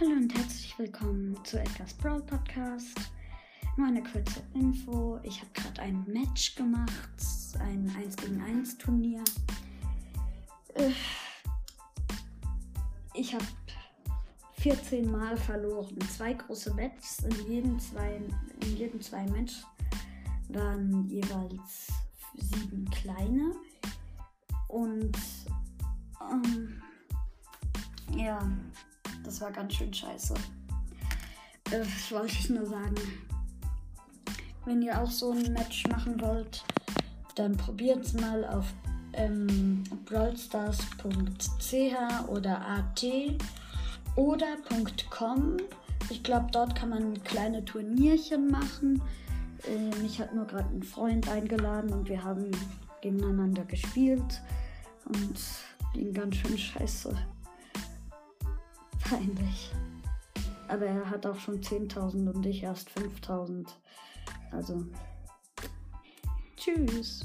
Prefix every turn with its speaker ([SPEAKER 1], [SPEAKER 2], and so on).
[SPEAKER 1] Hallo und herzlich willkommen zu Edgar's Brawl Podcast. Nur eine kurze Info. Ich habe gerade ein Match gemacht, ein 1 gegen 1 Turnier. Äh, ich habe 14 Mal verloren. Zwei große Matches, in jedem zwei, in jedem zwei Match waren jeweils sieben kleine. Und ähm, das war ganz schön scheiße. Äh, das wollte ich nur sagen. Wenn ihr auch so ein Match machen wollt, dann probiert es mal auf ähm, brawlstars.ch oder at oder .com. Ich glaube, dort kann man kleine Turnierchen machen. Äh, mich hat nur gerade ein Freund eingeladen und wir haben gegeneinander gespielt und ging ganz schön scheiße. Peinlich. Aber er hat auch schon 10.000 und ich erst 5.000. Also, tschüss.